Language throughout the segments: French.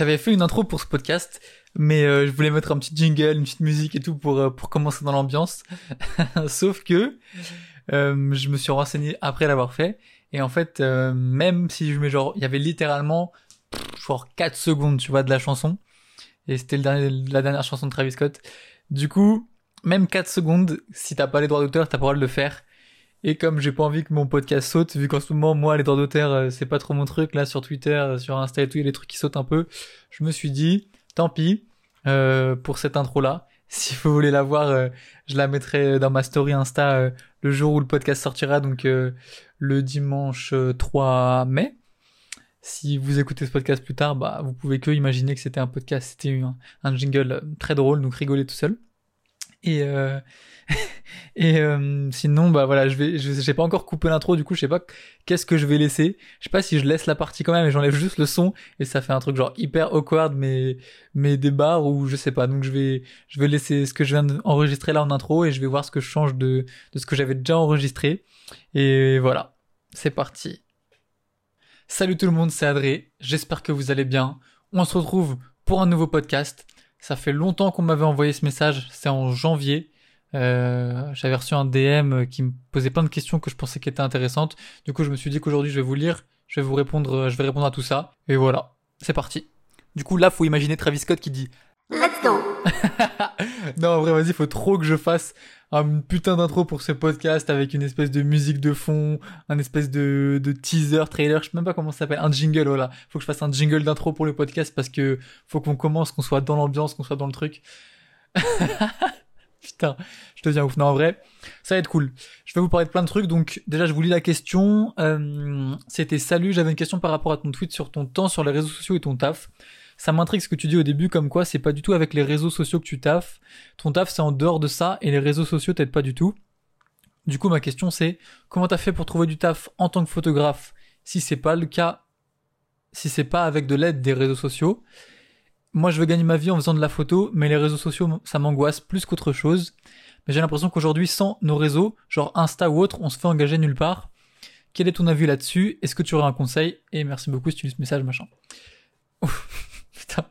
j'avais fait une intro pour ce podcast, mais euh, je voulais mettre un petit jingle, une petite musique et tout pour euh, pour commencer dans l'ambiance. Sauf que euh, je me suis renseigné après l'avoir fait et en fait même si je mets genre il y avait littéralement genre 4 secondes, tu vois, de la chanson et c'était la dernière chanson de Travis Scott. Du coup, même 4 secondes, si t'as pas les droits d'auteur, t'as pas le droit de le faire. Et comme j'ai pas envie que mon podcast saute, vu qu'en ce moment, moi, les droits d'auteur, euh, c'est pas trop mon truc, là, sur Twitter, euh, sur Insta et tout, il y a des trucs qui sautent un peu, je me suis dit, tant pis, euh, pour cette intro-là. Si vous voulez la voir, je la mettrai dans ma story Insta le jour où le podcast sortira, donc le dimanche 3 mai. Si vous écoutez ce podcast plus tard, bah, vous pouvez que imaginer que c'était un podcast, c'était un, un jingle très drôle, donc rigoler tout seul. Et euh, et euh, sinon bah voilà, je vais j'ai pas encore coupé l'intro du coup, je sais pas qu'est-ce que je vais laisser. Je sais pas si je laisse la partie quand même et j'enlève juste le son et ça fait un truc genre hyper awkward mais mais des barres ou je sais pas. Donc je vais je vais laisser ce que je viens d'enregistrer là en intro et je vais voir ce que je change de de ce que j'avais déjà enregistré et voilà. C'est parti. Salut tout le monde, c'est Adré. J'espère que vous allez bien. On se retrouve pour un nouveau podcast. Ça fait longtemps qu'on m'avait envoyé ce message, c'est en janvier. Euh, j'avais reçu un DM qui me posait plein de questions que je pensais qui étaient intéressantes. Du coup, je me suis dit qu'aujourd'hui, je vais vous lire, je vais vous répondre, je vais répondre à tout ça. Et voilà, c'est parti. Du coup, là, faut imaginer Travis Scott qui dit Let's go. non, en vrai, vas-y, faut trop que je fasse un putain d'intro pour ce podcast avec une espèce de musique de fond, un espèce de, de teaser, trailer, je sais même pas comment ça s'appelle, un jingle, voilà. Faut que je fasse un jingle d'intro pour le podcast parce que faut qu'on commence, qu'on soit dans l'ambiance, qu'on soit dans le truc. Putain, je te deviens ouf. Non, en vrai, ça va être cool. Je vais vous parler de plein de trucs. Donc, déjà, je vous lis la question. Euh, C'était salut, j'avais une question par rapport à ton tweet sur ton temps sur les réseaux sociaux et ton taf ça m'intrigue ce que tu dis au début, comme quoi c'est pas du tout avec les réseaux sociaux que tu taffes. Ton taf c'est en dehors de ça et les réseaux sociaux t'aident pas du tout. Du coup, ma question c'est comment t'as fait pour trouver du taf en tant que photographe si c'est pas le cas, si c'est pas avec de l'aide des réseaux sociaux? Moi, je veux gagner ma vie en faisant de la photo, mais les réseaux sociaux, ça m'angoisse plus qu'autre chose. Mais j'ai l'impression qu'aujourd'hui, sans nos réseaux, genre Insta ou autre, on se fait engager nulle part. Quel est ton avis là-dessus? Est-ce que tu aurais un conseil? Et merci beaucoup si tu lis ce message, machin.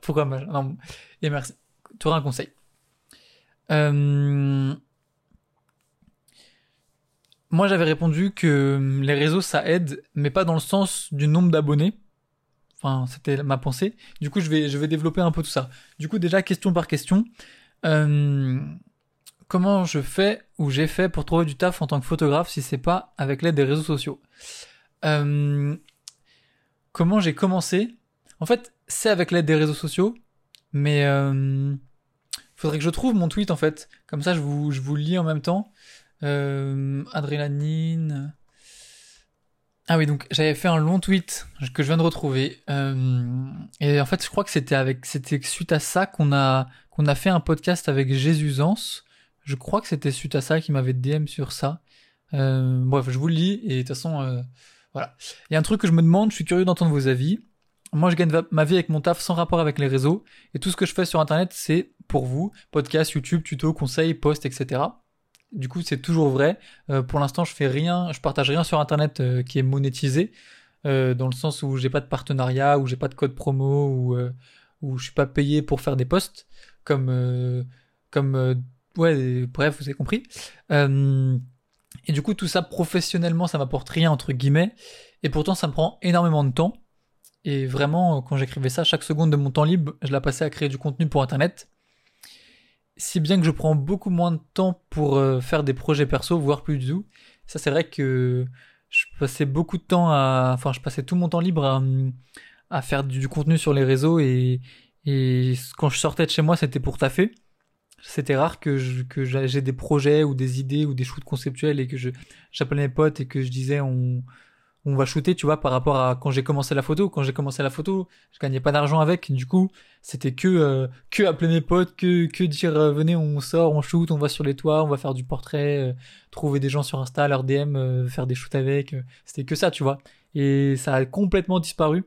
Pourquoi Non, et merci. Tu auras un conseil. Euh, moi, j'avais répondu que les réseaux, ça aide, mais pas dans le sens du nombre d'abonnés. Enfin, c'était ma pensée. Du coup, je vais, je vais développer un peu tout ça. Du coup, déjà, question par question. Euh, comment je fais ou j'ai fait pour trouver du taf en tant que photographe si c'est pas avec l'aide des réseaux sociaux? Euh, Comment j'ai commencé? En fait, c'est avec l'aide des réseaux sociaux, mais euh, faudrait que je trouve mon tweet en fait. Comme ça, je vous, je vous lis en même temps. Euh. Ah oui, donc j'avais fait un long tweet que je viens de retrouver. Euh, et en fait, je crois que c'était avec, c'était suite à ça qu'on a, qu'on a fait un podcast avec Jésusance. Je crois que c'était suite à ça qu'il m'avait DM sur ça. Euh, bref, je vous le lis et de toute façon, euh, voilà. Il y a un truc que je me demande, je suis curieux d'entendre vos avis. Moi, je gagne ma vie avec mon taf sans rapport avec les réseaux. Et tout ce que je fais sur Internet, c'est pour vous. Podcast, YouTube, tuto, conseils, posts, etc. Du coup, c'est toujours vrai. Euh, pour l'instant, je fais rien, je partage rien sur Internet euh, qui est monétisé. Euh, dans le sens où j'ai pas de partenariat, où j'ai pas de code promo, ou où je suis pas payé pour faire des posts. Comme, comme, ouais, bref, vous avez compris. et du coup, tout ça professionnellement, ça m'apporte rien, entre guillemets. Et pourtant, ça me prend énormément de temps. Et vraiment, quand j'écrivais ça, chaque seconde de mon temps libre, je la passais à créer du contenu pour Internet. Si bien que je prends beaucoup moins de temps pour euh, faire des projets perso, voire plus du tout. Ça, c'est vrai que je passais beaucoup de temps à, enfin, je passais tout mon temps libre à, faire du, contenu sur les réseaux et, quand je sortais de chez moi, c'était pour taffer. C'était rare que j'ai des projets ou des idées ou des shoots conceptuels et que j'appelais mes potes et que je disais on on va shooter, tu vois, par rapport à quand j'ai commencé la photo. Quand j'ai commencé la photo, je gagnais pas d'argent avec. Du coup, c'était que euh, que appeler mes potes, que que dire euh, venez, on sort, on shoot, on va sur les toits, on va faire du portrait, euh, trouver des gens sur Insta, leur DM, faire des shoots avec. c'était que ça, tu vois. Et ça a complètement disparu.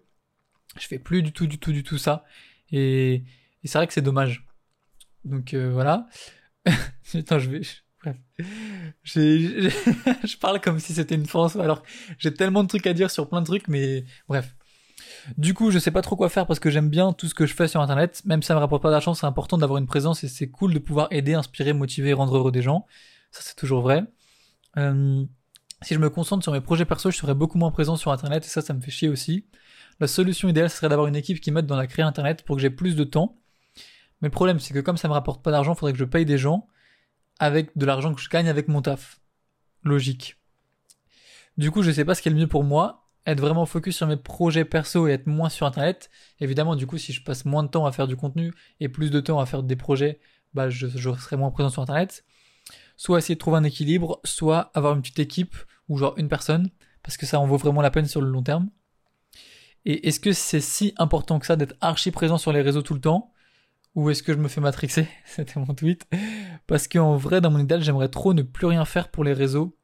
Je fais plus du tout, du tout, du tout ça. Et, et c'est vrai que c'est dommage. Donc voilà. Attends, je vais Bref. je parle comme si c'était une France, alors j'ai tellement de trucs à dire sur plein de trucs, mais bref. Du coup, je sais pas trop quoi faire parce que j'aime bien tout ce que je fais sur internet. Même si ça me rapporte pas d'argent, c'est important d'avoir une présence et c'est cool de pouvoir aider, inspirer, motiver, rendre heureux des gens. Ça, c'est toujours vrai. Euh, si je me concentre sur mes projets perso, je serais beaucoup moins présent sur internet et ça, ça me fait chier aussi. La solution idéale serait d'avoir une équipe qui m'aide dans la créer internet pour que j'ai plus de temps. Mais le problème, c'est que comme ça me rapporte pas d'argent, faudrait que je paye des gens avec de l'argent que je gagne avec mon taf. Logique. Du coup, je sais pas ce qui est le mieux pour moi être vraiment focus sur mes projets perso et être moins sur internet. Évidemment, du coup, si je passe moins de temps à faire du contenu et plus de temps à faire des projets, bah, je, serai moins présent sur internet. Soit essayer de trouver un équilibre, soit avoir une petite équipe ou genre une personne, parce que ça en vaut vraiment la peine sur le long terme. Et est-ce que c'est si important que ça d'être archi présent sur les réseaux tout le temps? Ou est-ce que je me fais matrixer? C'était mon tweet. Parce qu'en vrai, dans mon idéal, j'aimerais trop ne plus rien faire pour les réseaux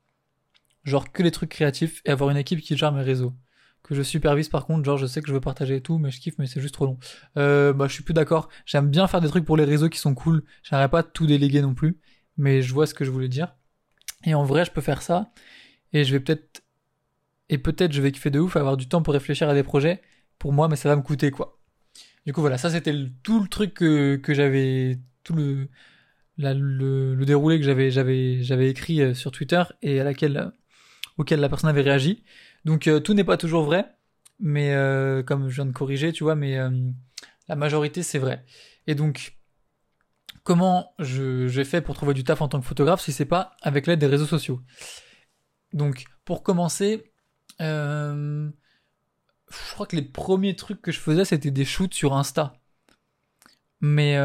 genre que les trucs créatifs et avoir une équipe qui gère mes réseaux. Que je supervise par contre, genre je sais que je veux partager et tout, mais je kiffe, mais c'est juste trop long. Euh, bah je suis plus d'accord. J'aime bien faire des trucs pour les réseaux qui sont cool. J'aimerais pas tout déléguer non plus, mais je vois ce que je voulais dire. Et en vrai, je peux faire ça. Et je vais peut-être et peut-être je vais kiffer de ouf avoir du temps pour réfléchir à des projets pour moi, mais ça va me coûter quoi. Du coup voilà, ça c'était tout le truc que, que j'avais tout le, le, le déroulé que j'avais j'avais j'avais écrit euh, sur Twitter et à laquelle auquel la personne avait réagi. Donc euh, tout n'est pas toujours vrai, mais euh, comme je viens de corriger, tu vois, mais euh, la majorité c'est vrai. Et donc comment j'ai fait pour trouver du taf en tant que photographe si c'est pas avec l'aide des réseaux sociaux? Donc pour commencer, je crois que les premiers trucs que je faisais c'était des shoots sur Insta. Mais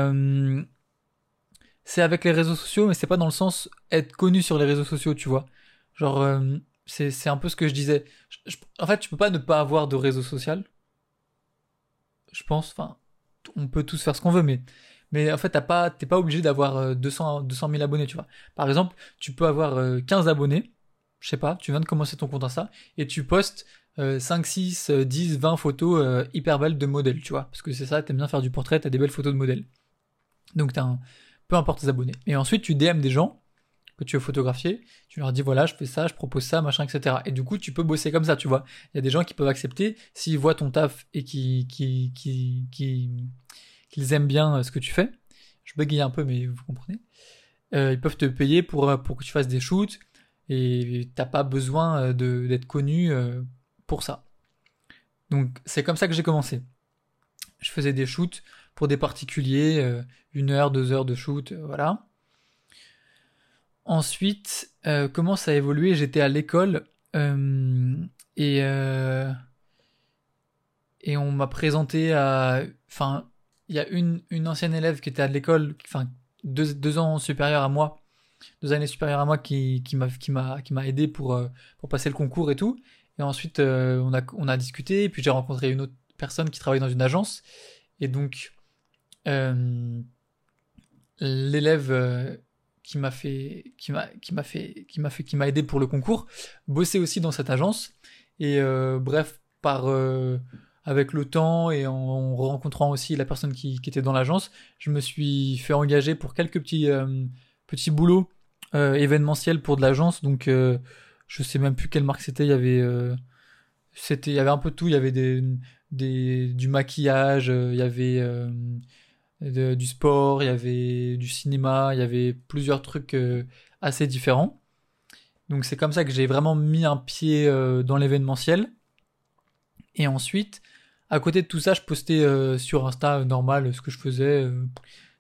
c'est avec les réseaux sociaux, mais c'est pas dans le sens être connu sur les réseaux sociaux, tu vois. Genre, c'est un peu ce que je disais. en fait, tu peux pas ne pas avoir de réseau social. Je pense. Enfin, on peut tous faire ce qu'on veut, mais mais en fait, t'as pas, t'es pas obligé d'avoir 200 200 000 abonnés, tu vois. Par exemple, tu peux avoir 15 euh, abonnés. Je sais pas. Tu viens de commencer ton compte Insta et tu postes 5, 6, 10, 20 photos euh, hyper belles de modèles, tu vois. Parce que c'est ça, t'aimes bien faire du portrait, t'as des belles photos de modèles. Donc t'as un, peu importe tes abonnés. Et ensuite, tu DM des gens que tu veux photographier, tu leur dis voilà, je fais ça, je propose ça, machin, etc. Et du coup, tu peux bosser comme ça, tu vois. Il y a des gens qui peuvent accepter s'ils voient ton taf et qui, qui, qui, qui, qu'ils aiment bien euh, ce que tu fais. Je bégaye un peu, mais vous comprenez. Euh, ils peuvent te payer pour, euh, pour que tu fasses des shoots et t'as pas besoin de, d'être connu pour ça. Donc c'est comme ça que j'ai commencé. Je faisais des shoots pour des particuliers, une heure, deux heures de shoot, voilà. Ensuite, euh, comment ça a évolué? J'étais à l'école euh, et euh, et on m'a présenté à, enfin, il y a une une ancienne élève qui était à l'école, enfin deux, deux ans supérieure à moi, deux années supérieure à moi, qui qui m'a aidé pour pour passer le concours et tout. Et ensuite, on a on a discuté, et puis j'ai rencontré une autre personne qui travaille dans une agence, et donc l'élève qui m'a fait qui m'a qui m'a fait qui m'a fait qui m'a aidé pour le concours bossait aussi dans cette agence. Et euh, bref par euh, avec le temps et en rencontrant aussi la personne qui, qui était dans l'agence je me suis fait engager pour quelques petits euh, petits boulots événementiels pour de l'agence. Donc je sais même plus quelle marque c'était. Il y avait c'était il y avait un peu de tout. Il y avait des, des du maquillage il y avait du sport, il y avait du cinéma, il y avait plusieurs trucs euh, assez différents. Donc c'est comme ça que j'ai vraiment mis un pied euh, dans l'événementiel. Et ensuite, à côté de tout ça, je postais euh, sur Insta normal ce que je faisais.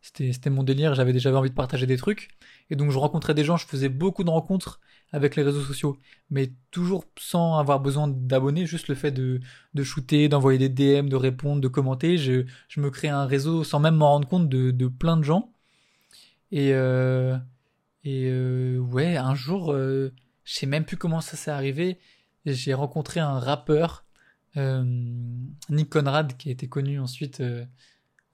C'était mon délire, j'avais déjà envie de partager des trucs. Et donc je rencontrais des gens, je faisais beaucoup de rencontres avec les réseaux sociaux, mais toujours sans avoir besoin d'abonnés, juste le fait de, de shooter, d'envoyer des DM, de répondre, de commenter, je, je me crée un réseau sans même m'en rendre compte de, de plein de gens. Et, euh, et euh, ouais, un jour, euh, je sais même plus comment ça s'est arrivé, j'ai rencontré un rappeur, euh, Nick Conrad, qui a été connu ensuite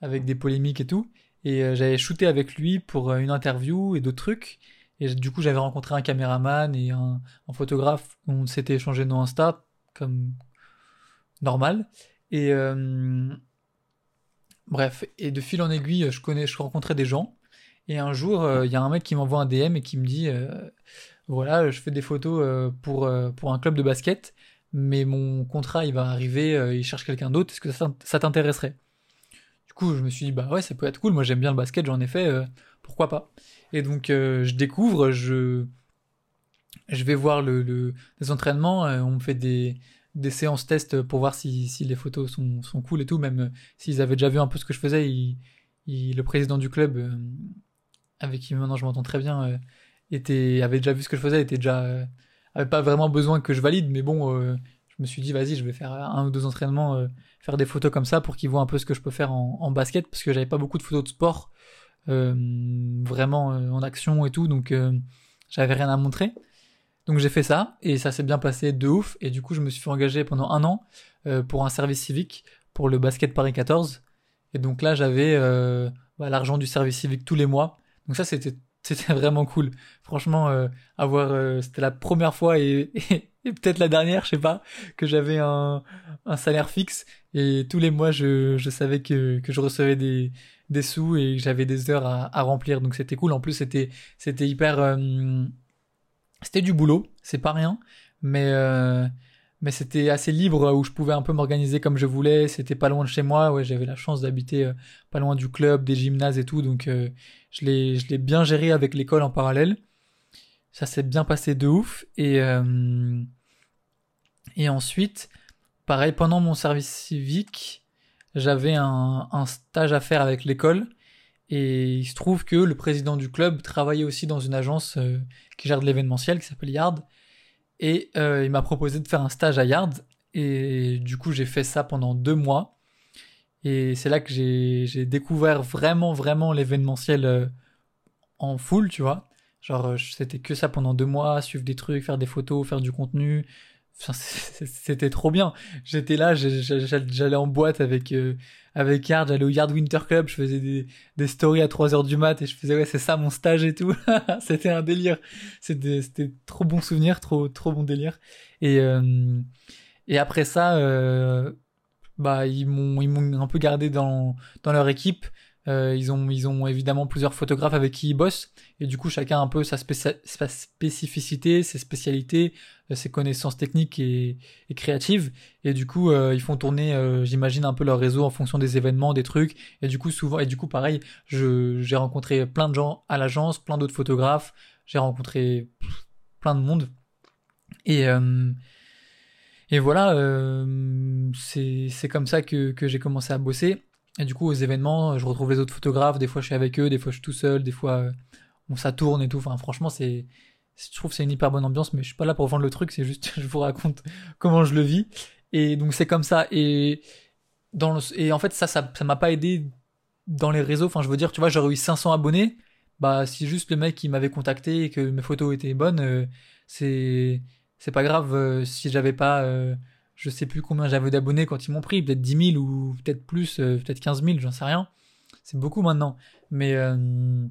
avec des polémiques et tout, et euh, j'avais shooté avec lui pour une interview et d'autres trucs. Et du coup, j'avais rencontré un caméraman et un, photographe. On s'était échangé nos Insta, comme normal. Et euh, bref, et de fil en aiguille, je connais, je rencontrais des gens. Et un jour, euh, il y a un mec qui m'envoie un DM et qui me dit, euh, voilà, je fais des photos pour pour un club de basket, mais mon contrat il va arriver, euh, il cherche quelqu'un d'autre, est-ce que ça, t'intéresserait? Coup, je me suis dit, bah ouais, ça peut être cool, moi j'aime bien le basket, j'en ai fait, euh, pourquoi pas. Et donc, euh, je découvre, je, je vais voir le, le les entraînements, on me fait des, des séances tests pour voir si, si les photos sont, sont cool et tout, même s'ils avaient déjà vu un peu ce que je faisais, il, le président du club, avec qui maintenant je m'entends très bien, était, avait déjà vu ce que je faisais, était déjà avait pas vraiment besoin que je valide, mais bon, euh, me suis dit, vas-y, je vais faire un ou deux entraînements, euh, faire des photos comme ça pour qu'ils voient un peu ce que je peux faire en, basket, parce que j'avais pas beaucoup de photos de sport, euh, vraiment en action et tout, donc j'avais rien à montrer. Donc j'ai fait ça, et ça s'est bien passé de ouf, et du coup je me suis fait engager pendant un an pour un service civique, pour le basket Paris 14, et donc là j'avais bah, l'argent du service civique tous les mois, donc ça c'était vraiment cool. Franchement, euh, avoir, euh, c'était la première fois et, peut-être la dernière, je sais pas, que j'avais un, un salaire fixe et tous les mois, je, je savais que, que je recevais des, des sous et que j'avais des heures à, à remplir. Donc c'était cool. En plus, c'était, c'était hyper, euh, c'était du boulot, c'est pas rien, mais mais c'était assez libre où je pouvais un peu m'organiser comme je voulais. C'était pas loin de chez moi. Ouais, j'avais la chance d'habiter euh, pas loin du club, des gymnases et tout, donc euh, je l'ai je l'ai bien géré avec l'école en parallèle. Ça s'est bien passé de ouf et euh, et ensuite, pareil pendant mon service civique, j'avais un, un stage à faire avec l'école. Et il se trouve que le président du club travaillait aussi dans une agence qui gère de l'événementiel qui s'appelle Yard. Et euh, il m'a proposé de faire un stage à Yard. Et du coup, j'ai fait ça pendant deux mois. Et c'est là que j'ai découvert vraiment, vraiment l'événementiel euh, en full, tu vois. Genre, euh, c'était que ça pendant deux mois, suivre des trucs, faire des photos, faire du contenu. c'était trop bien. J'étais là, j'allais en boîte avec euh, avec Yard, j'allais au Yard Winter Club, je faisais des, stories à 3 heures du mat et je faisais ouais c'est ça mon stage et tout. c'était un délire. C'était c'était trop bon souvenir, trop trop bon délire. Et euh, et après ça, euh, bah ils m'ont ils m'ont un peu gardé dans dans leur équipe. Euh, ils, ont, ils ont évidemment plusieurs photographes avec qui ils bossent, et du coup chacun un peu sa, spécificité, ses spécialités, euh, ses connaissances techniques et, créatives, et du coup euh, ils font tourner, j'imagine, un peu leur réseau en fonction des événements, des trucs, et du coup souvent, et du coup pareil, j'ai rencontré plein de gens à l'agence, plein d'autres photographes, j'ai rencontré plein de monde, et et voilà, c'est comme ça que, que j'ai commencé à bosser. Et du coup, aux événements, je retrouve les autres photographes. Des fois, je suis avec eux, des fois, je suis tout seul, des fois, euh, on ça tourne et tout. Enfin, franchement, c'est, je trouve c'est une hyper bonne ambiance, mais je suis pas là pour vendre le truc. C'est juste, je vous raconte comment je le vis. Et donc, c'est comme ça. Et dans le, et en fait, ça, ça, ça m'a pas aidé dans les réseaux. Enfin, je veux dire, tu vois, j'aurais eu 500 abonnés. Bah, si juste le mec qui m'avait contacté et que mes photos étaient bonnes, euh, c'est, c'est pas grave euh, si j'avais pas je sais plus combien j'avais d'abonnés quand ils m'ont pris, peut-être 10 000 ou peut-être plus, euh, peut-être 15 000, j'en sais rien. C'est beaucoup maintenant. Mais, euh,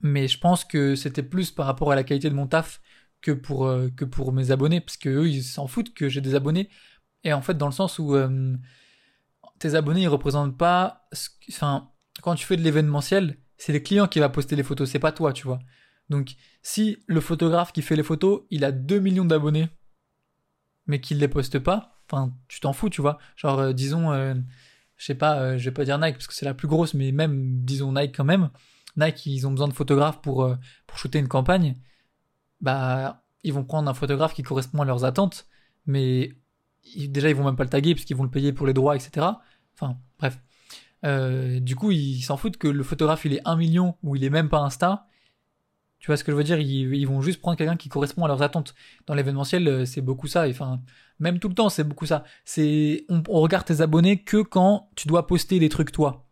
mais je pense que c'était plus par rapport à la qualité de mon taf que pour, euh, que pour mes abonnés, parce que eux, ils s'en foutent que j'ai des abonnés. Et en fait, dans le sens où tes abonnés, ils représentent pas. Enfin, quand tu fais de l'événementiel, c'est les clients qui va poster les photos, c'est pas toi, tu vois. Donc, si le photographe qui fait les photos, il a 2 millions d'abonnés, mais qu'ils les postent pas, enfin, tu t'en fous, tu vois. Genre, euh, disons, euh, je sais pas, euh, je vais pas dire Nike parce que c'est la plus grosse, mais même, disons Nike quand même. Nike, ils ont besoin de photographes pour, pour shooter une campagne. Bah, ils vont prendre un photographe qui correspond à leurs attentes, mais déjà, ils vont même pas le taguer parce qu'ils vont le payer pour les droits, etc. Enfin, bref. du coup, ils s'en foutent que le photographe il est 1 million ou il est même pas Insta tu vois ce que je veux dire ils, vont juste prendre quelqu'un qui correspond à leurs attentes. Dans l'événementiel, euh, c'est beaucoup ça. Enfin, même tout le temps, c'est beaucoup ça. C'est on, regarde tes abonnés que quand tu dois poster des trucs toi.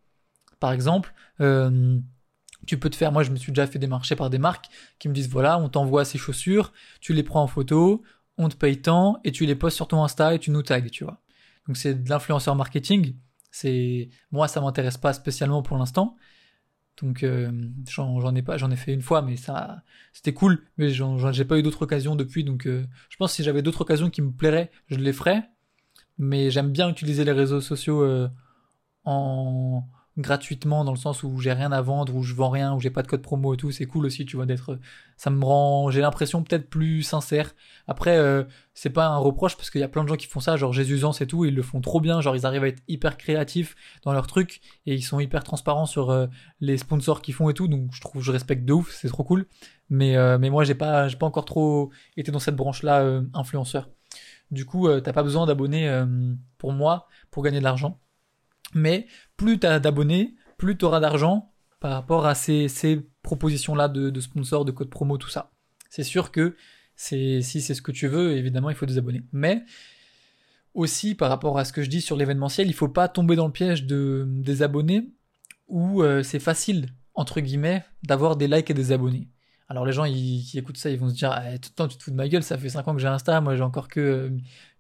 Par exemple, euh, tu peux te faire. Moi, je me suis déjà fait démarcher par des marques qui me disent voilà, on t'envoie ces chaussures, tu les prends en photo, on te paye tant et tu les postes sur ton Insta et tu nous tags, tu vois. Donc c'est de l'influenceur marketing. C'est moi, ça m'intéresse pas spécialement pour l'instant. Donc euh, j'en ai pas, j'en ai fait une fois, mais ça, c'était cool. Mais j'ai pas eu d'autres occasions depuis, donc euh, je pense que si j'avais d'autres occasions qui me plairaient, je les ferais. Mais j'aime bien utiliser les réseaux sociaux euh, en gratuitement dans le sens où j'ai rien à vendre, où je vends rien, où j'ai pas de code promo et tout, c'est cool aussi, tu vois, d'être, ça me rend, j'ai l'impression peut-être plus sincère. Après, euh, c'est pas un reproche parce qu'il y a plein de gens qui font ça, genre Jésusance et tout, ils le font trop bien, genre ils arrivent à être hyper créatifs dans leur truc et ils sont hyper transparents sur euh, les sponsors qu'ils font et tout, donc je trouve, je respecte de ouf, c'est trop cool. Mais, euh, mais moi, j'ai pas, j'ai pas encore trop été dans cette branche-là, influenceur. Du coup, t'as pas besoin d'abonnés pour moi pour gagner de l'argent. Mais plus tu as d'abonnés, plus tu auras d'argent par rapport à ces, propositions-là de, sponsors, de code promo, tout ça. C'est sûr que si c'est ce que tu veux, évidemment, il faut des abonnés. Mais aussi, par rapport à ce que je dis sur l'événementiel, il faut pas tomber dans le piège de, des abonnés où euh, c'est facile, entre guillemets, d'avoir des likes et des abonnés. Alors les gens qui écoutent ça, ils vont se dire ah, tout tu te fous de ma gueule, ça fait 5 ans que j'ai Insta, moi j'ai encore que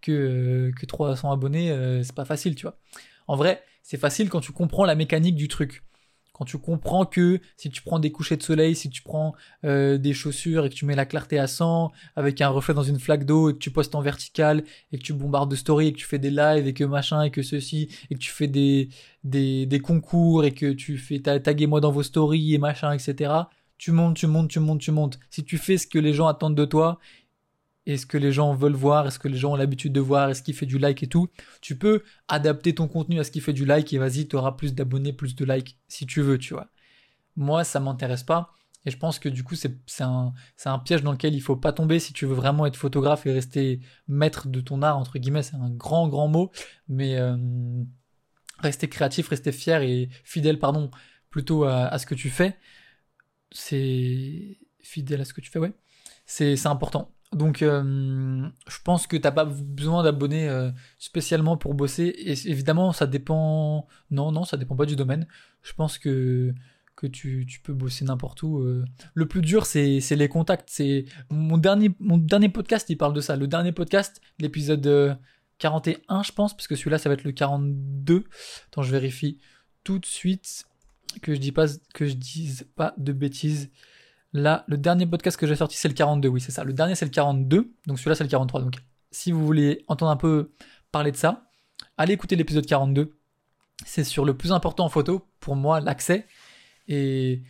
que que 300 abonnés, euh, c'est pas facile, tu vois. En vrai, c'est facile quand tu comprends la mécanique du truc. Quand tu comprends que si tu prends des couchers de soleil, si tu prends euh, des chaussures et que tu mets la clarté à 100 avec un reflet dans une flaque d'eau et que tu postes en vertical et que tu bombardes de stories et que tu fais des lives et que machin et que ceci et que tu fais des, des, concours et que tu fais taguer-moi dans vos stories et machin, etc. Tu montes, tu montes, tu montes, tu montes. Si tu fais ce que les gens attendent de toi est-ce que les gens veulent voir, est-ce que les gens ont l'habitude de voir, est-ce qu'il fait du like et tout. Tu peux adapter ton contenu à ce qui fait du like et vas-y, tu auras plus d'abonnés, plus de likes si tu veux, tu vois. Moi, ça m'intéresse pas. Et je pense que du coup, c'est un, un, piège dans lequel il faut pas tomber si tu veux vraiment être photographe et rester maître de ton art, entre guillemets, c'est un grand, grand mot. Mais euh, rester créatif, rester fier et fidèle, pardon, plutôt à, à ce que tu fais. C'est fidèle à ce que tu fais, ouais. C'est important. Donc, euh, je pense que t'as pas besoin d'abonnés euh, spécialement pour bosser. Et évidemment, ça dépend. Non, non, ça dépend pas du domaine. Je pense que que tu, tu peux bosser n'importe où. Euh. Le plus dur, c'est les contacts. C'est mon dernier mon dernier podcast, il parle de ça. Le dernier podcast, l'épisode 41, je pense, parce que celui-là, ça va être le 42. Attends, je vérifie tout de suite que je dis pas que je dise pas de bêtises. Là, le dernier podcast que j'ai sorti, c'est le 42, oui, c'est ça. Le dernier, c'est le 42, donc celui-là, c'est le 43. Donc, si vous voulez entendre un peu parler de ça, allez écouter l'épisode 42. C'est sur le plus important en photo, pour moi, l'accès. Et,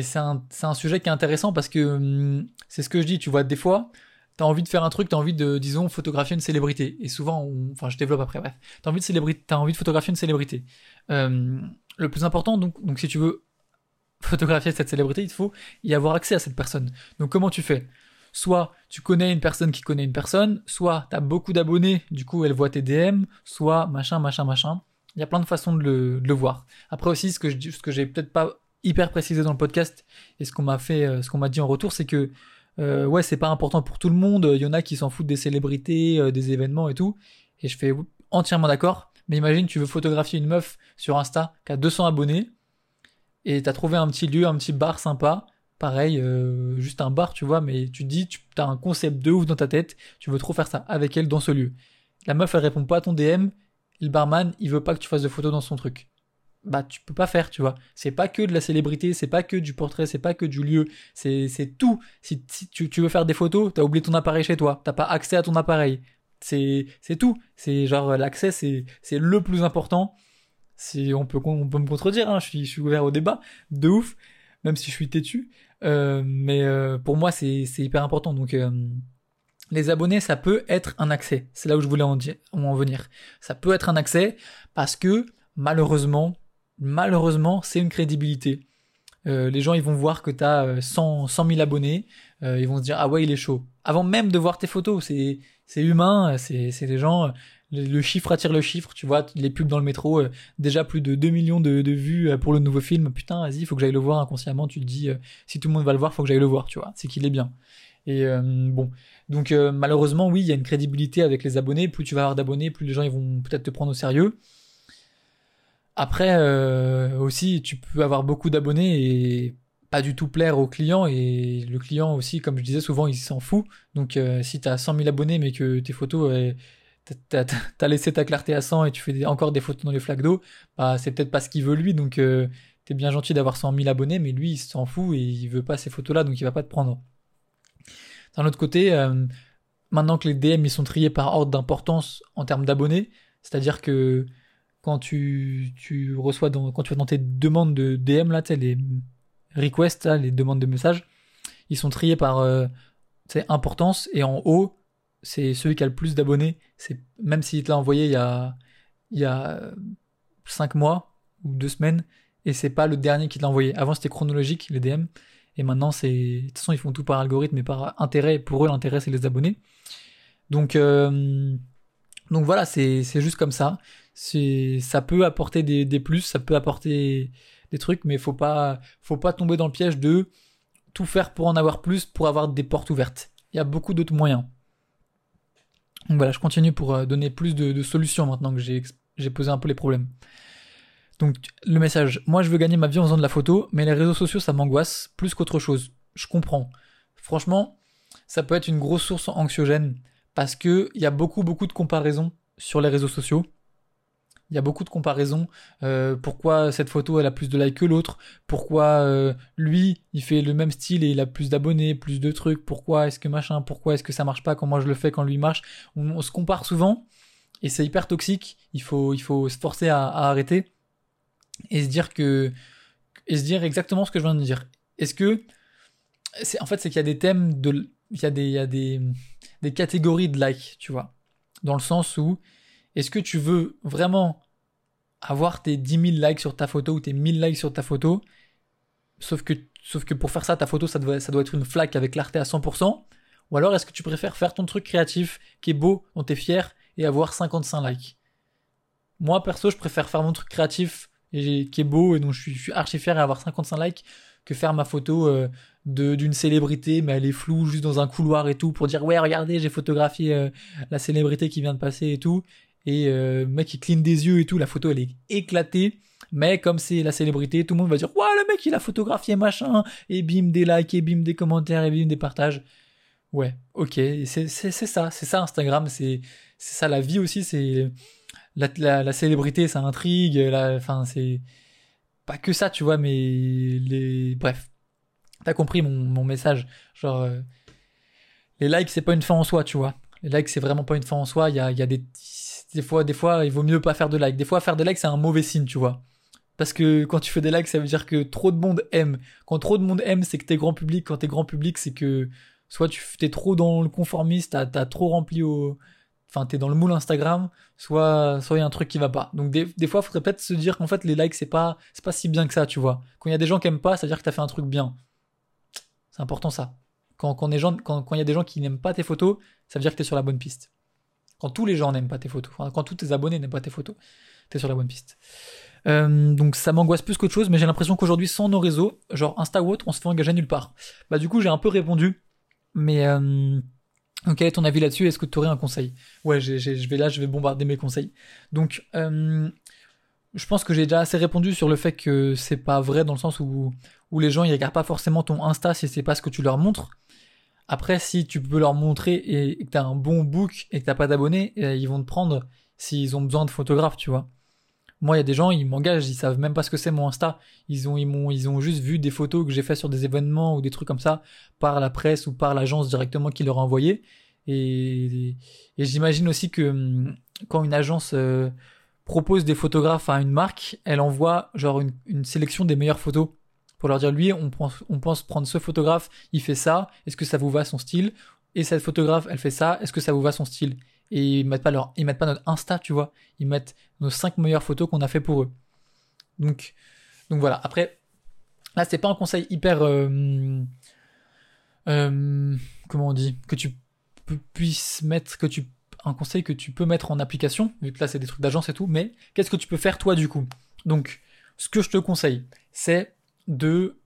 c'est un, sujet qui est intéressant parce que hum, c'est ce que je dis, tu vois, des fois, t'as envie de faire un truc, t'as envie de, disons, photographier une célébrité. Et souvent, enfin, je développe après, bref. T'as envie t'as envie de photographier une célébrité. Hum, le plus important, donc si tu veux photographier cette célébrité, il faut y avoir accès à cette personne. Donc comment tu fais? Soit tu connais une personne qui connaît une personne, soit tu as beaucoup d'abonnés, du coup elle voit tes DM, soit machin, machin, machin. Il y a plein de façons de le, voir. Après aussi, ce que je, ce que j'ai peut-être pas hyper précisé dans le podcast et ce qu'on m'a fait, euh, ce qu'on m'a dit en retour, c'est que euh, ouais, c'est pas important pour tout le monde. Il y en a qui s'en foutent des célébrités, euh, des événements et tout. Et je fais entièrement d'accord. Mais imagine, tu veux photographier une meuf sur Insta qui a 200 abonnés et t'as trouvé un petit lieu, un petit bar sympa, pareil, euh, juste un bar, tu vois, mais tu dis, tu un concept de ouf dans ta tête, tu veux trop faire ça avec elle dans ce lieu. La meuf, elle répond pas à ton DM, le barman, il veut pas que tu fasses de photos dans son truc. Bah, tu peux pas faire, tu vois. C'est pas que de la célébrité, c'est pas que du portrait, c'est pas que du lieu, c'est, c'est tout. Si, tu, tu, veux faire des photos, t'as oublié ton appareil chez toi, t'as pas accès à ton appareil. C'est, c'est tout. C'est genre, l'accès, c'est, c'est le plus important si on peut, on peut me contredire, hein, je, suis, je suis ouvert au débat, de ouf, même si je suis têtu. Euh, mais euh, pour moi, c'est hyper important. Donc, euh, les abonnés, ça peut être un accès. C'est là où je voulais en, en, venir. Ça peut être un accès parce que malheureusement, malheureusement, c'est une crédibilité. les gens, ils vont voir que tu as 100, 100 000 abonnés. ils vont se dire, ah ouais, il est chaud. Avant même de voir tes photos, c'est humain, c'est des gens le chiffre attire le chiffre, tu vois, les pubs dans le métro, euh, déjà plus de 2 millions de, vues euh, pour le nouveau film, putain, vas-y, faut que j'aille le voir inconsciemment, tu te dis, euh, si tout le monde va le voir, faut que j'aille le voir, tu vois, c'est qu'il est bien. Et bon, donc malheureusement, oui, il y a une crédibilité avec les abonnés, plus tu vas avoir d'abonnés, plus les gens vont peut-être te prendre au sérieux. Après, aussi, tu peux avoir beaucoup d'abonnés et pas du tout plaire au client, et le client aussi, comme je disais souvent, il s'en fout. Donc si tu as 100 000 abonnés mais que tes photos t'as laissé ta clarté à 100 et tu fais encore des photos dans les flaques d'eau, bah, c'est peut-être pas ce qu'il veut lui, donc euh, t'es bien gentil d'avoir 100 000 abonnés, mais lui il s'en fout et il veut pas ces photos-là, donc il va pas te prendre. D'un autre côté, euh, maintenant que les DM ils sont triés par ordre d'importance en termes d'abonnés, c'est-à-dire que quand tu, reçois dans, quand tu vas dans tes demandes de DM là, les requests, les demandes de messages, ils sont triés par euh, importance et en haut, c'est celui qui a le plus d'abonnés. C'est même s'il te l'a envoyé il y a il y a 5 mois ou 2 semaines et c'est pas le dernier qui te l'a envoyé. Avant c'était chronologique les DM et maintenant c'est de toute façon ils font tout par algorithme et par intérêt. Pour eux l'intérêt c'est les abonnés. Donc euh, donc voilà c'est c'est juste comme ça. C'est ça peut apporter des, des plus, ça peut apporter des trucs, mais faut pas faut pas tomber dans le piège de tout faire pour en avoir plus, pour avoir des portes ouvertes. Il y a beaucoup d'autres moyens. Donc voilà, je continue pour euh, donner plus de, solutions maintenant que j'ai posé un peu les problèmes. Donc le message, moi je veux gagner ma vie en faisant de la photo, mais les réseaux sociaux ça m'angoisse plus qu'autre chose. Je comprends. Franchement, ça peut être une grosse source anxiogène parce que il y a beaucoup beaucoup de comparaisons sur les réseaux sociaux. Il y a beaucoup de comparaisons. Euh, pourquoi cette photo elle a plus de likes que l'autre? Pourquoi euh, lui il fait le même style et il a plus d'abonnés, plus de trucs? Pourquoi est-ce que machin? Pourquoi est-ce que ça marche pas? Quand moi je le fais quand lui marche? On, se compare souvent et c'est hyper toxique. Il faut il faut se forcer à, arrêter et se dire que et se dire exactement ce que je viens de dire. Est-ce que c'est en fait c'est qu'il y a des thèmes de il y a des il y a des des catégories de likes, tu vois, dans le sens où est-ce que tu veux vraiment avoir tes 10 000 likes sur ta photo ou tes 1000 likes sur ta photo? Sauf que, pour faire ça, ta photo, ça doit, être une flaque avec clarté à 100%. Ou alors est-ce que tu préfères faire ton truc créatif qui est beau, dont t'es fier, et avoir 55 likes? Moi, perso, je préfère faire mon truc créatif et qui est beau et dont je suis, archi fier et avoir 55 likes que faire ma photo euh, d'une célébrité mais elle est floue juste dans un couloir et tout pour dire ouais regardez j'ai photographié euh, la célébrité qui vient de passer et tout et euh, mec il cligne des yeux et tout, la photo elle est éclatée. Mais comme c'est la célébrité, tout le monde va dire ouais le mec il a photographié machin et bim des likes et bim des commentaires et bim des partages. Ouais, ok, c'est ça, c'est ça Instagram, c'est ça la vie aussi, c'est la, la, célébrité, ça intrigue, enfin c'est pas que ça, tu vois, mais les bref, t'as compris mon, mon message, genre euh, les likes c'est pas une fin en soi, tu vois. Les likes c'est vraiment pas une fin en soi, il y a, y a des des fois, des fois, il vaut mieux pas faire de likes. Des fois, faire des likes, c'est un mauvais signe, tu vois. Parce que quand tu fais des likes, ça veut dire que trop de monde aime. Quand trop de monde aime, c'est que t'es grand public. Quand t'es grand public, c'est que soit tu t'es trop dans le conformiste, t'as as trop rempli au, enfin t'es dans le moule Instagram, soit soit il y a un truc qui va pas. Donc des, des fois, faudrait peut-être se dire qu'en fait les likes c'est pas c'est pas si bien que ça, tu vois. Quand il y a des gens qui aiment pas, ça veut dire que t'as fait un truc bien. C'est important ça. Quand quand, gens, quand quand il y a des gens qui n'aiment pas tes photos, ça veut dire que t'es sur la bonne piste. Quand tous les gens n'aiment pas tes photos, quand tous tes abonnés n'aiment pas tes photos, t'es sur la bonne piste. Euh, donc ça m'angoisse plus qu'autre chose, mais j'ai l'impression qu'aujourd'hui, sans nos réseaux, genre Insta ou autre, on se fait engager nulle part. Bah du coup, j'ai un peu répondu, mais euh, quel est ton avis là-dessus Est-ce que tu aurais un conseil? Ouais, je vais là, je vais bombarder mes conseils. Donc, euh, je pense que j'ai déjà assez répondu sur le fait que c'est pas vrai dans le sens où, où les gens ils regardent pas forcément ton Insta si c'est pas ce que tu leur montres. Après, si tu peux leur montrer et que t'as un bon book et que t'as pas d'abonnés, eh, ils vont te prendre s'ils ont besoin de photographes, tu vois. Moi, il y a des gens, ils m'engagent, ils savent même pas ce que c'est mon Insta. Ils ont, ils m'ont, ils ont juste vu des photos que j'ai fait sur des événements ou des trucs comme ça par la presse ou par l'agence directement qui leur a envoyé. Et, j'imagine aussi que hum, quand une agence euh, propose des photographes à une marque, elle envoie genre une sélection des meilleures photos pour leur dire lui, on pense, prendre ce photographe, il fait ça, est-ce que ça vous va son style? Et cette photographe, elle fait ça, est-ce que ça vous va son style? Et ils mettent pas mettent pas notre Insta, tu vois, ils mettent nos 5 meilleures photos qu'on a fait pour eux. Donc, donc voilà. Après, là, c'est pas un conseil hyper, euh, euh, comment on dit, que tu puisses mettre, que tu, un conseil que tu peux mettre en application, vu que là c'est des trucs d'agence et tout, mais qu'est-ce que tu peux faire toi du coup? Donc, ce que je te conseille, c'est de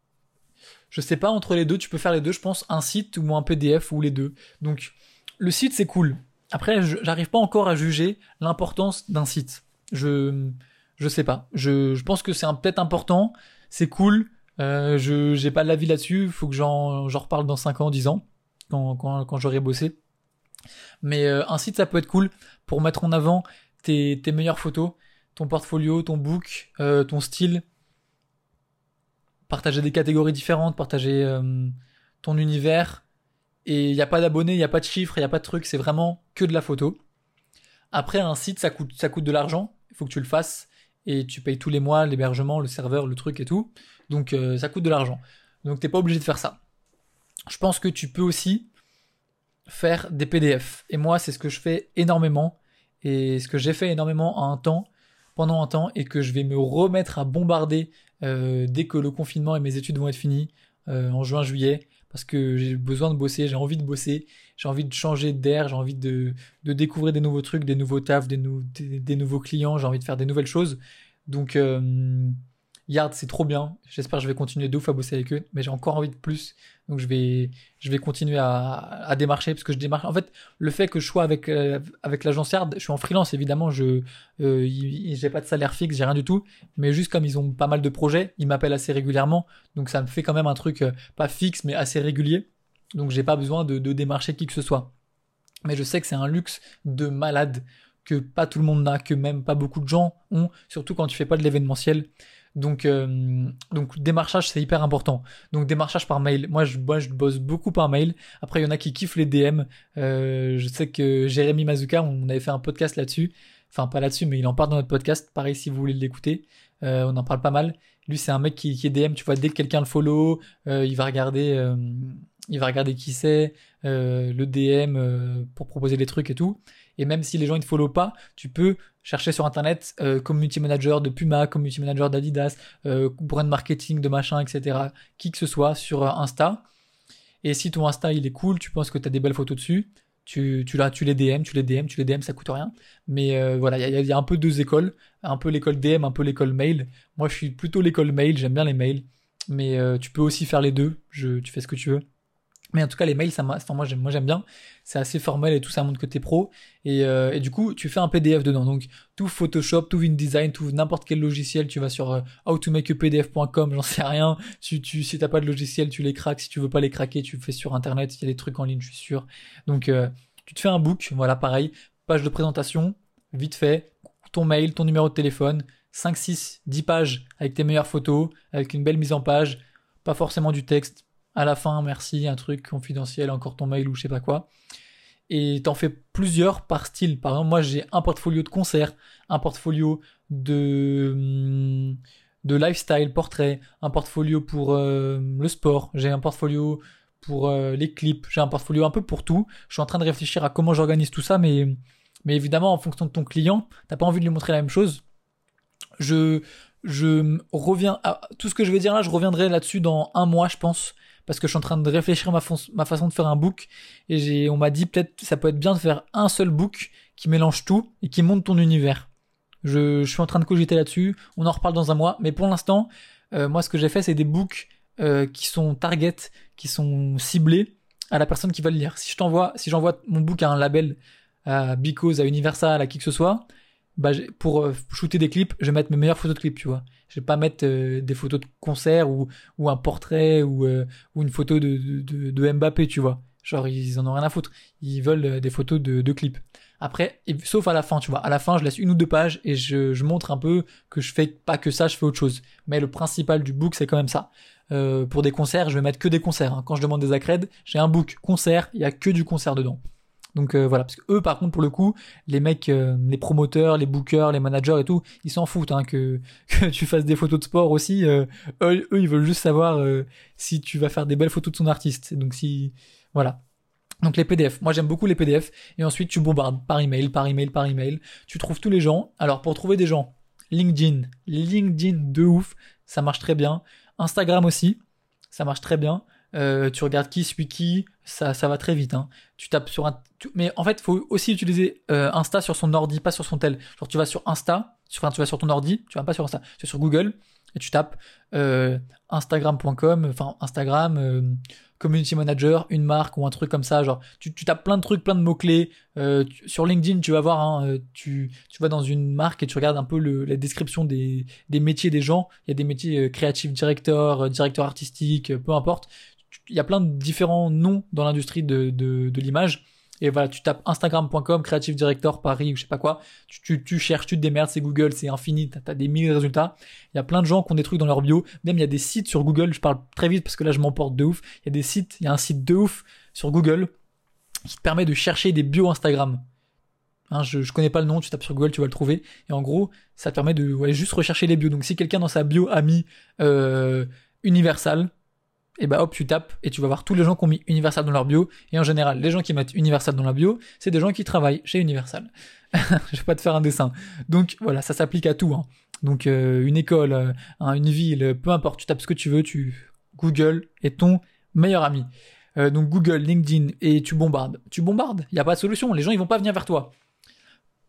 je sais pas entre les deux, tu peux faire les deux, je pense un site ou un PDF ou les deux. Donc le site c'est cool. Après j'arrive pas encore à juger l'importance d'un site. Je je sais pas. Je, je pense que c'est peut-être important, c'est cool. Euh, je j'ai pas l'avis là-dessus, faut que j'en j'en reparle dans 5 ans, 10 ans quand quand, quand j'aurai bossé. Mais euh, un site ça peut être cool pour mettre en avant tes, tes meilleures photos, ton portfolio, ton book, euh, ton style, partager des catégories différentes, partager euh, ton univers. Et il n'y a pas d'abonnés, il n'y a pas de chiffres, il n'y a pas de trucs, c'est vraiment que de la photo. Après, un site, ça coûte, de l'argent. il faut que tu le fasses et tu payes tous les mois l'hébergement, le serveur, le truc et tout. Donc euh, ça coûte de l'argent. Donc t'es pas obligé de faire ça. Je pense que tu peux aussi faire des PDF. Et moi, c'est ce que je fais énormément. Et ce que j'ai fait énormément à un temps, pendant un temps, et que je vais me remettre à bombarder euh, dès que le confinement et mes études vont être finis, euh, en juin-juillet, parce que j'ai besoin de bosser, j'ai envie de bosser, j'ai envie de changer d'air, j'ai envie de, de, découvrir des nouveaux trucs, des nouveaux tafs, des, des, nouveaux clients, j'ai envie de faire des nouvelles choses. Donc, euh, Yard, c'est trop bien. J'espère que je vais continuer de ouf à bosser avec eux, mais j'ai encore envie de plus. Donc je vais, je vais continuer à, démarcher parce que je démarche. En fait, le fait que je sois avec euh, avec l'agence Yard, je suis en freelance évidemment. Je, euh, j'ai pas de salaire fixe, j'ai rien du tout. Mais juste comme ils ont pas mal de projets, ils m'appellent assez régulièrement. Donc ça me fait quand même un truc euh, pas fixe mais assez régulier. Donc j'ai pas besoin de, de démarcher qui que ce soit. Mais je sais que c'est un luxe de malade que pas tout le monde n'a, que même pas beaucoup de gens ont, surtout quand tu fais pas de l'événementiel. Donc, euh, donc démarchage, c'est hyper important. Donc démarchage par mail. Moi, je, moi, je bosse beaucoup par mail. Après, il y en a qui kiffent les DM. Euh, je sais que Jérémy Mazuka, on avait fait un podcast là-dessus. Enfin, pas là-dessus, mais il en parle dans notre podcast. Pareil, si vous voulez l'écouter, euh, on en parle pas mal. Lui, c'est un mec qui, qui est DM. Tu vois, dès que quelqu'un le follow, euh, il va regarder, il va regarder qui c'est, euh, le DM pour proposer des trucs et tout. Et même si les gens ne te follow pas, tu peux chercher sur internet euh, community manager de Puma, community manager d'Adidas, euh, brand marketing de machin, etc. Qui que ce soit sur euh, Insta. Et si ton Insta il est cool, tu penses que tu as des belles photos dessus, tu, tu, les DM, tu les DM, tu les DM, ça coûte rien. Mais euh, voilà, il y, a, un peu deux écoles, un peu l'école DM, un peu l'école mail. Moi je suis plutôt l'école mail, j'aime bien les mails. Mais tu peux aussi faire les deux, tu fais ce que tu veux. Mais en tout cas, les mails, ça enfin, moi j'aime, moi j'aime bien. C'est assez formel et tout, ça montre que t'es pro. Et, euh, du coup, tu fais un PDF dedans. Donc, tout Photoshop, tout InDesign, tout n'importe quel logiciel, tu vas sur euh, howtomakeapdf.com, j'en sais rien. Tu, tu, si pas de logiciel, tu les craques. Si tu veux pas les craquer, tu fais sur Internet. Il y a des trucs en ligne, je suis sûr. Donc, euh, tu te fais un book, voilà, pareil. Page de présentation, vite fait. Ton mail, ton numéro de téléphone, 5, 6, 10 pages avec tes meilleures photos, avec une belle mise en page. Pas forcément du texte, à la fin, merci, un truc confidentiel, encore ton mail ou je sais pas quoi. Et t'en fais plusieurs par style. Par exemple, moi j'ai un portfolio de concerts, un portfolio de hum, de lifestyle, portrait, un portfolio pour euh, le sport, j'ai un portfolio pour euh, les clips, j'ai un portfolio un peu pour tout. Je suis en train de réfléchir à comment j'organise tout ça, mais mais évidemment en fonction de ton client, t'as pas envie de lui montrer la même chose. Je je reviens à tout ce que je vais dire là, je reviendrai là-dessus dans un mois, je pense parce que je suis en train de réfléchir ma, ma façon de faire un book et on m'a dit peut-être ça peut être bien de faire un seul book qui mélange tout et qui monte ton univers. Je, je suis en train de cogiter là-dessus. On en reparle dans un mois, mais pour l'instant, euh, moi ce que j'ai fait c'est des books euh, qui sont target, qui sont ciblés à la personne qui va le lire. Si je t'envoie, si j'envoie mon book à un label, à Because, à Universal, à qui que ce soit, bah, pour euh, shooter des clips, je vais mettre mes meilleures photos de clips, tu vois. Je vais pas mettre euh, des photos de concert ou, ou un portrait ou, euh, ou une photo de, de, Mbappé, tu vois. Genre, ils en ont rien à foutre. Ils veulent des photos de, de clips. Après, sauf à la fin, tu vois. À la fin, je laisse une ou deux pages et je, je montre un peu que je fais pas que ça, je fais autre chose. Mais le principal du book, c'est quand même ça. Pour des concerts, je vais mettre que des concerts. Hein. Quand je demande des accrèdes, j'ai un book concert, il y a que du concert dedans. Donc euh, voilà, parce que eux, par contre, pour le coup, les mecs, euh, les promoteurs, les bookers, les managers et tout, ils s'en foutent hein, que, tu fasses des photos de sport aussi. Euh, eux, ils veulent juste savoir si tu vas faire des belles photos de son artiste. Donc si, voilà. Donc les PDF, moi j'aime beaucoup les PDF. Et ensuite tu bombardes par email, par email, par email. Tu trouves tous les gens. Alors pour trouver des gens, LinkedIn, LinkedIn de ouf, ça marche très bien. Instagram aussi, ça marche très bien. Euh, tu regardes qui suit qui, ça, ça va très vite. Hein. Tu tapes sur un, mais en fait, faut aussi utiliser euh, Insta sur son ordi, pas sur son tel. Genre, tu vas sur Insta, enfin, tu vas sur ton ordi, tu vas pas sur Insta, tu vas sur Google et tu tapes euh, Instagram.com, enfin Instagram, community manager, une marque ou un truc comme ça. Genre, tu, tu tapes plein de trucs, plein de mots clés. Euh, sur LinkedIn, tu vas voir, hein, tu, tu vas dans une marque et tu regardes un peu le, la description des, des métiers des gens. Il y a des métiers créatifs, directeur, directeur artistique, peu importe il y a plein de différents noms dans l'industrie de, de, l'image. Et voilà, tu tapes instagram.com, creative director Paris ou je sais pas quoi. Tu, tu, tu cherches, tu te démerdes, c'est Google, c'est infini, t'as as des milliers de résultats. Il y a plein de gens qui ont des trucs dans leur bio. Même il y a des sites sur Google, je parle très vite parce que là je m'emporte de ouf. Il y a des sites, il y a un site de ouf sur Google qui te permet de chercher des bios Instagram. Hein, je, je connais pas le nom, tu tapes sur Google, tu vas le trouver. Et en gros, ça te permet de ouais, juste rechercher les bios. Donc si quelqu'un dans sa bio a mis euh, Universal, et bah hop, tu tapes et tu vas voir tous les gens qui ont mis Universal dans leur bio. Et en général, les gens qui mettent Universal dans leur bio, c'est des gens qui travaillent chez Universal. je vais pas te faire un dessin. Donc voilà, ça s'applique à tout. Hein. Donc euh, une école, euh, une ville, peu importe, tu tapes ce que tu veux, tu Google est ton meilleur ami. Euh, donc Google, LinkedIn et tu bombardes. Tu bombardes, il y a pas de solution, les gens ils vont pas venir vers toi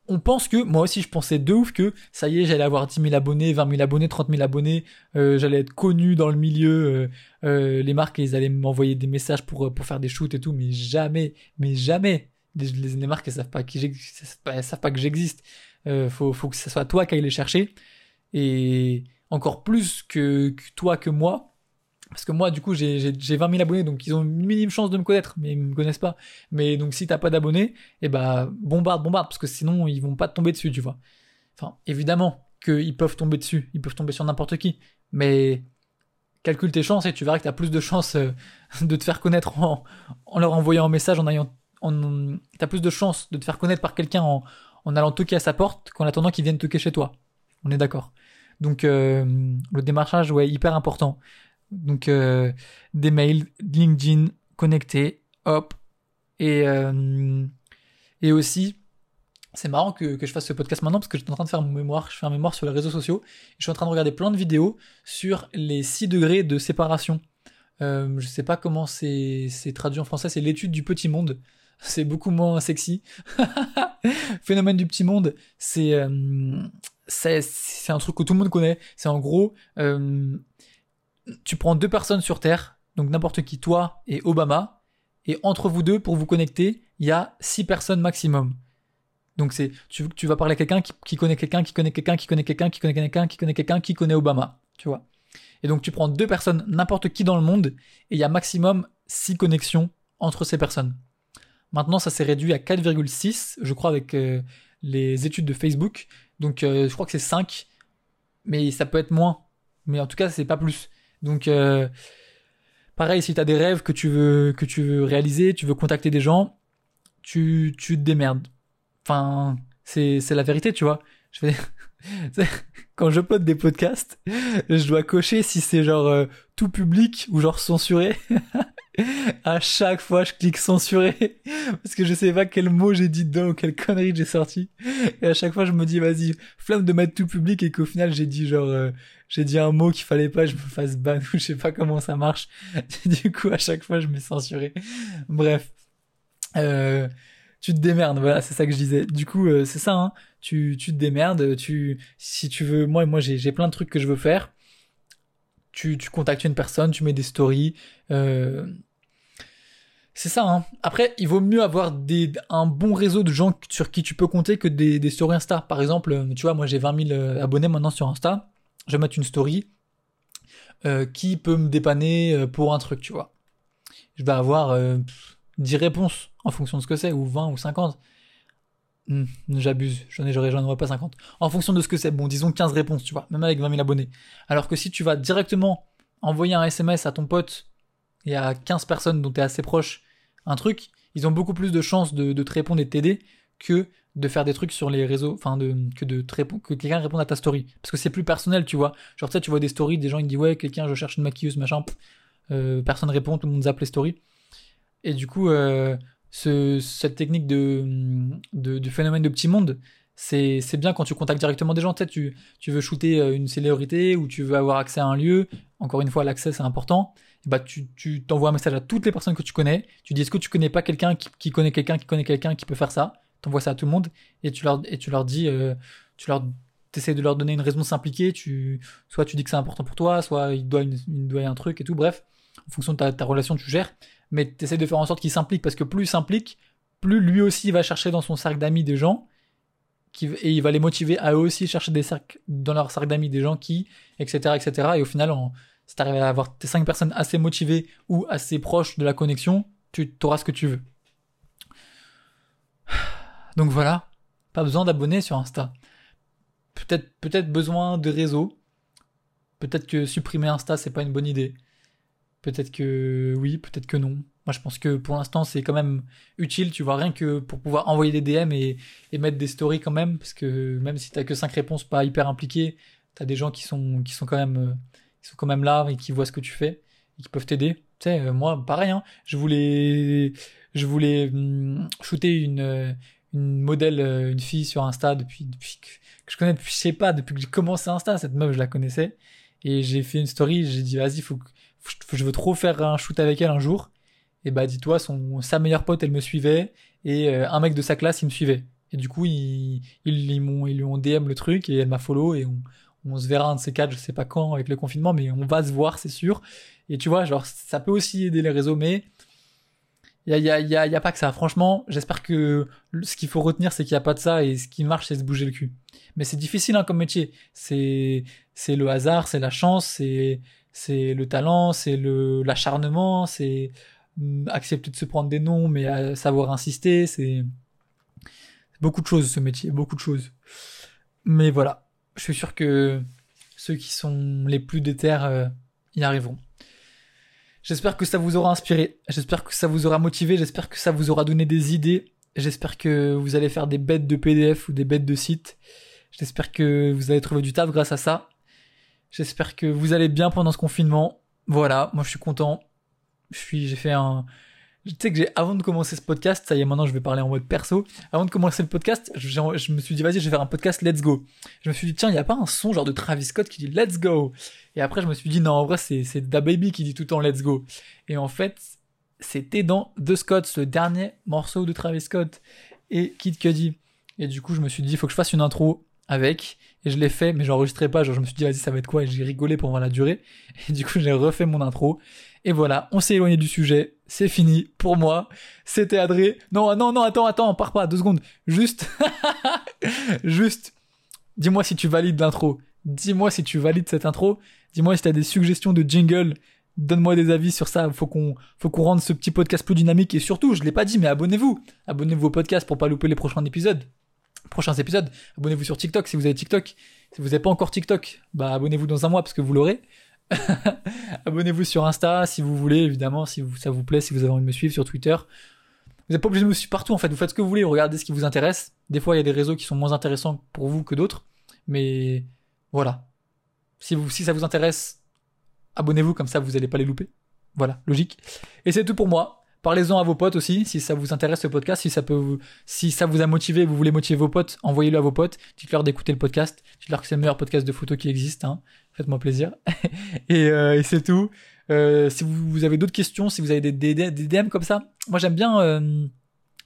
on pense que, moi aussi je pensais de ouf que ça y est, j'allais avoir 10 000 abonnés, 20 000 abonnés, 30 000 abonnés, euh, j'allais être connu dans le milieu, euh, euh, les marques ils allaient m'envoyer des messages pour, pour faire des shoots et tout, mais jamais, mais jamais. Les, marques elles savent pas, qui elles savent pas que j'existe. faut, faut que ce soit toi qui aille les chercher. Et encore plus que, que toi que moi, parce que moi, du coup, j'ai 20 000 abonnés, donc ils ont une minime chance de me connaître, mais ils me connaissent pas. Mais donc, si t'as pas d'abonnés, eh ben, bombarde, bombarde, parce que sinon, ils vont pas tomber dessus, tu vois. Enfin, évidemment qu'ils peuvent tomber dessus, ils peuvent tomber sur n'importe qui, mais calcule tes chances et tu verras que t'as plus de chances euh, de te faire connaître en, leur envoyant un message, en ayant, en, t'as plus de chances de te faire connaître par quelqu'un en, en allant toquer à sa porte qu'en attendant qu'il vienne toquer chez toi. On est d'accord. Donc, euh, le démarchage, ouais, hyper important. Donc euh, des mails, LinkedIn connectés, hop. Et, euh, et aussi, c'est marrant que, que, je fasse ce podcast maintenant parce que j'étais en train de faire mon mémoire, je fais un mémoire sur les réseaux sociaux. Je suis en train de regarder plein de vidéos sur les 6 degrés de séparation. Euh, je sais pas comment c'est traduit en français, c'est l'étude du petit monde. C'est beaucoup moins sexy. Phénomène du petit monde, c'est euh, c'est un truc que tout le monde connaît. C'est en gros, tu prends deux personnes sur Terre, donc n'importe qui, toi et Obama, et entre vous deux, pour vous connecter, il y a six personnes maximum. Donc c'est, tu, vas parler à quelqu'un qui, connaît quelqu'un, qui connaît quelqu'un, qui connaît quelqu'un, qui connaît quelqu'un, qui connaît quelqu'un, qui connaît Obama, tu vois. Et donc tu prends deux personnes, n'importe qui dans le monde, et il y a maximum six connexions entre ces personnes. Maintenant, ça s'est réduit à 4,6, je crois, avec euh, les études de Facebook. Donc euh, je crois que c'est 5, mais ça peut être moins. Mais en tout cas, c'est pas plus. Donc euh, pareil, si tu as des rêves que tu veux que tu veux réaliser, tu veux contacter des gens, tu tu te démerdes. Enfin, c'est c'est la vérité, tu vois. Je fais quand je pote des podcasts, je dois cocher si c'est genre euh, tout public ou genre censuré. à chaque fois, je clique censurer parce que je sais pas quel mot j'ai dit dedans ou quelle connerie j'ai sorti. Et à chaque fois, je me dis vas-y, flamme de mettre tout public et qu'au final, j'ai dit genre euh, j'ai dit un mot qu'il fallait pas, je me fasse ban ou je sais pas comment ça marche. du coup, à chaque fois, je me censuré. Bref. Euh, tu te démerdes, voilà, c'est ça que je disais. Du coup, c'est ça, hein. Tu, tu te démerdes, tu, si tu veux, moi, moi, j'ai, plein de trucs que je veux faire. Tu, tu contactes une personne, tu mets des stories, euh, c'est ça, hein. Après, il vaut mieux avoir des, un bon réseau de gens sur qui tu peux compter que des, des stories Insta. Par exemple, euh, tu vois, moi j'ai 20 000 abonnés maintenant sur Insta. Je vais mettre une story. qui peut me dépanner pour un truc, tu vois. Je vais avoir 10 réponses en fonction de ce que c'est, ou 20 ou 50. Hmm, j'abuse, j'en ai, j'en pas 50. En fonction de ce que c'est, bon, disons 15 réponses, tu vois, même avec 20 000 abonnés. Alors que si tu vas directement envoyer un SMS à ton pote et à 15 personnes dont tu es assez proche, un truc, ils ont beaucoup plus de chances de, te répondre et de t'aider que de faire des trucs sur les réseaux, enfin de que de te que quelqu'un réponde à ta story, parce que c'est plus personnel, tu vois. Genre tu tu vois des stories, des gens ils disent ouais quelqu'un je cherche une maquilleuse machin, euh, personne répond, tout le monde zappe les stories. Et du coup, euh, ce, cette technique de, de, du phénomène de petit monde, c'est, c'est bien quand tu contactes directement des gens. Tu, sais, tu, tu veux shooter euh, une célébrité ou tu veux avoir accès à un lieu. Encore une fois, l'accès c'est important. Et bah, tu, tu t'envoies un message à toutes les personnes que tu connais. Tu dis est-ce que tu connais pas quelqu'un qui, qui connaît quelqu'un qui connaît quelqu'un qui peut faire ça? T'envoies ça à tout le monde et tu leur, et tu leur dis, euh, tu leur essaies de leur donner une raison de s'impliquer. Tu, soit tu dis que c'est important pour toi, soit il doit, une, il doit un truc et tout. Bref, en fonction de ta, ta relation, tu gères mais tu essaies de faire en sorte qu'il s'implique, parce que plus il s'implique, plus lui aussi va chercher dans son cercle d'amis des gens, qui, et il va les motiver à eux aussi chercher des cercles, dans leur cercle d'amis des gens qui, etc., etc. Et au final, si t'arrives à avoir tes cinq personnes assez motivées ou assez proches de la connexion, tu auras ce que tu veux. Donc voilà, pas besoin d'abonnés sur Insta. Peut-être peut-être besoin de réseau. Peut-être que supprimer Insta c'est pas une bonne idée. Peut-être que oui, peut-être que non. Moi, je pense que pour l'instant, c'est quand même utile, tu vois, rien que pour pouvoir envoyer des DM et, et mettre des stories quand même, parce que même si t'as que 5 réponses pas hyper impliquées, t'as des gens qui sont, qui sont quand même, euh, qui sont quand même là et qui voient ce que tu fais et qui peuvent t'aider. Tu sais, euh, moi, pareil, hein, je voulais, je voulais hum, shooter une, euh, une modèle, une fille sur Insta depuis, depuis que, je connais depuis, je sais pas, depuis que j'ai commencé Insta, cette meuf, je la connaissais. Et j'ai fait une story, j'ai dit, vas-y, faut, faut, je veux trop faire un shoot avec elle un jour et bah dis-toi, son sa meilleure pote, elle me suivait et euh, un mec de sa classe, il me suivait. Et du coup, ils, m'ont, ils lui ont DM le truc et elle m'a follow et on, on se verra un de ces quatre, je sais pas quand avec le confinement, mais on va se voir, c'est sûr. Et tu vois, genre, ça peut aussi aider les réseaux, mais il y a, y, a, y a pas que ça. Franchement, j'espère que ce qu'il faut retenir, c'est qu'il n'y a pas de ça et ce qui marche, c'est se bouger le cul. Mais c'est difficile hein, comme métier. C'est, c'est le hasard, c'est la chance, c'est, c'est le talent, c'est le l'acharnement, c'est accepter de se prendre des noms, mais à savoir insister, c'est beaucoup de choses ce métier, beaucoup de choses. Mais voilà, je suis sûr que ceux qui sont les plus déter euh, y arriveront. J'espère que ça vous aura inspiré, j'espère que ça vous aura motivé, j'espère que ça vous aura donné des idées, j'espère que vous allez faire des bêtes de PDF ou des bêtes de sites, j'espère que vous allez trouver du taf grâce à ça, j'espère que vous allez bien pendant ce confinement. Voilà, moi je suis content, je j'ai fait un, tu sais que j'ai, avant de commencer ce podcast, ça y est, maintenant je vais parler en mode perso. Avant de commencer le podcast, je, me suis dit, vas-y, je vais faire un podcast Let's Go. Je me suis dit, tiens, il n'y a pas un son genre de Travis Scott qui dit Let's Go? Et après, je me suis dit, non, en vrai, c'est, c'est Da Baby qui dit tout le temps Let's Go. Et en fait, c'était dans The Scott, le dernier morceau de Travis Scott et Kid Cudi. Et du coup, je me suis dit, il faut que je fasse une intro avec. Et je l'ai fait, mais j'enregistrais pas. Genre, je me suis dit, vas-y, ça va être quoi? Et j'ai rigolé voir la durée. Et du coup, j'ai refait mon intro. Et voilà, on s'est éloigné du sujet. C'est fini pour moi. C'était Adré. Non, non, non, attends, attends, on part pas, deux secondes. Juste, juste, dis-moi si tu valides l'intro. Dis-moi si tu valides cette intro. Dis-moi si t'as des suggestions de jingle. Donne-moi des avis sur ça. Faut qu'on, faut qu'on rende ce petit podcast plus dynamique. Et surtout, je l'ai pas dit, mais abonnez-vous. Abonnez-vous au podcast pour pas louper les prochains épisodes. Prochains épisodes. Abonnez-vous sur TikTok si vous avez TikTok. Si vous n'avez pas encore TikTok, bah abonnez-vous dans un mois parce que vous l'aurez. Abonnez-vous sur Insta si vous voulez, évidemment, si ça vous plaît, si vous avez envie de me suivre sur Twitter. Vous n'êtes pas obligé de me suivre partout, en fait. Vous faites ce que vous voulez, regardez ce qui vous intéresse. Des fois, il y a des réseaux qui sont moins intéressants pour vous que d'autres. Mais voilà. Si, si ça vous intéresse, abonnez-vous, comme ça vous n'allez pas les louper. Voilà, logique. Et c'est tout pour moi. Parlez-en à vos potes aussi, si ça vous intéresse ce podcast, si ça vous, a motivé, vous voulez motiver vos potes, envoyez-le à vos potes, dites-leur d'écouter le podcast, dites-leur que c'est le meilleur podcast de photo qui existe, hein. Faites-moi plaisir. et, euh, et c'est tout. Euh, si vous, avez d'autres questions, si vous avez des, DM comme ça, moi j'aime bien, euh,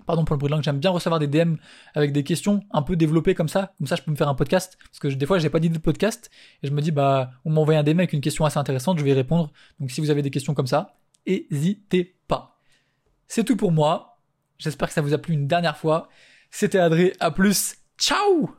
pardon pour le bruit de langue, j'aime bien recevoir des DM avec des questions un peu développées comme ça. Comme ça, je peux me faire un podcast. Parce que des fois, j'ai pas d'idée de podcast. Et je me dis, bah, on m'a envoyé un DM avec une question assez intéressante, je vais y répondre. Donc si vous avez des questions comme ça, n'hésitez pas. C'est tout pour moi. J'espère que ça vous a plu une dernière fois. C'était Adré. À plus. Ciao